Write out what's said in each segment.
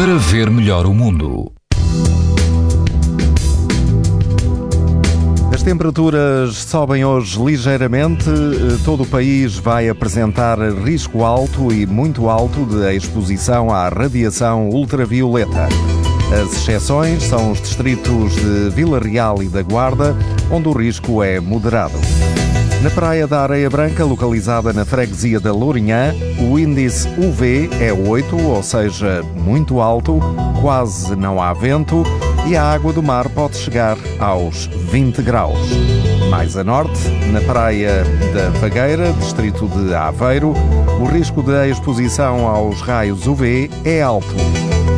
para ver melhor o mundo. As temperaturas sobem hoje ligeiramente. Todo o país vai apresentar risco alto e muito alto de exposição à radiação ultravioleta. As exceções são os distritos de Vila Real e da Guarda, onde o risco é moderado. Na Praia da Areia Branca, localizada na freguesia da Lourinhã, o índice UV é 8, ou seja, muito alto, quase não há vento e a água do mar pode chegar aos 20 graus. Mais a norte, na Praia da Vagueira, distrito de Aveiro, o risco de exposição aos raios UV é alto.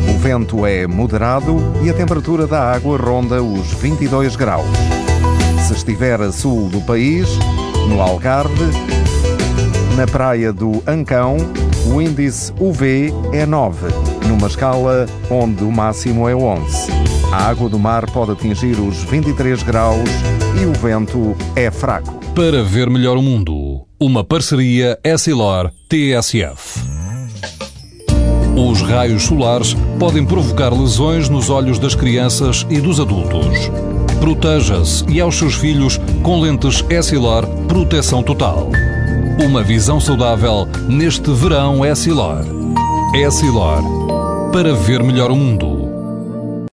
O vento é moderado e a temperatura da água ronda os 22 graus. Se estiver a sul do país, no Algarve, na praia do Ancão, o índice UV é 9, numa escala onde o máximo é 11. A água do mar pode atingir os 23 graus e o vento é fraco. Para ver melhor o mundo, uma parceria Essilor-TSF. Os raios solares podem provocar lesões nos olhos das crianças e dos adultos. Proteja-se e aos seus filhos com lentes Essilor Proteção Total. Uma visão saudável neste verão Essilor. Essilor. Para ver melhor o mundo.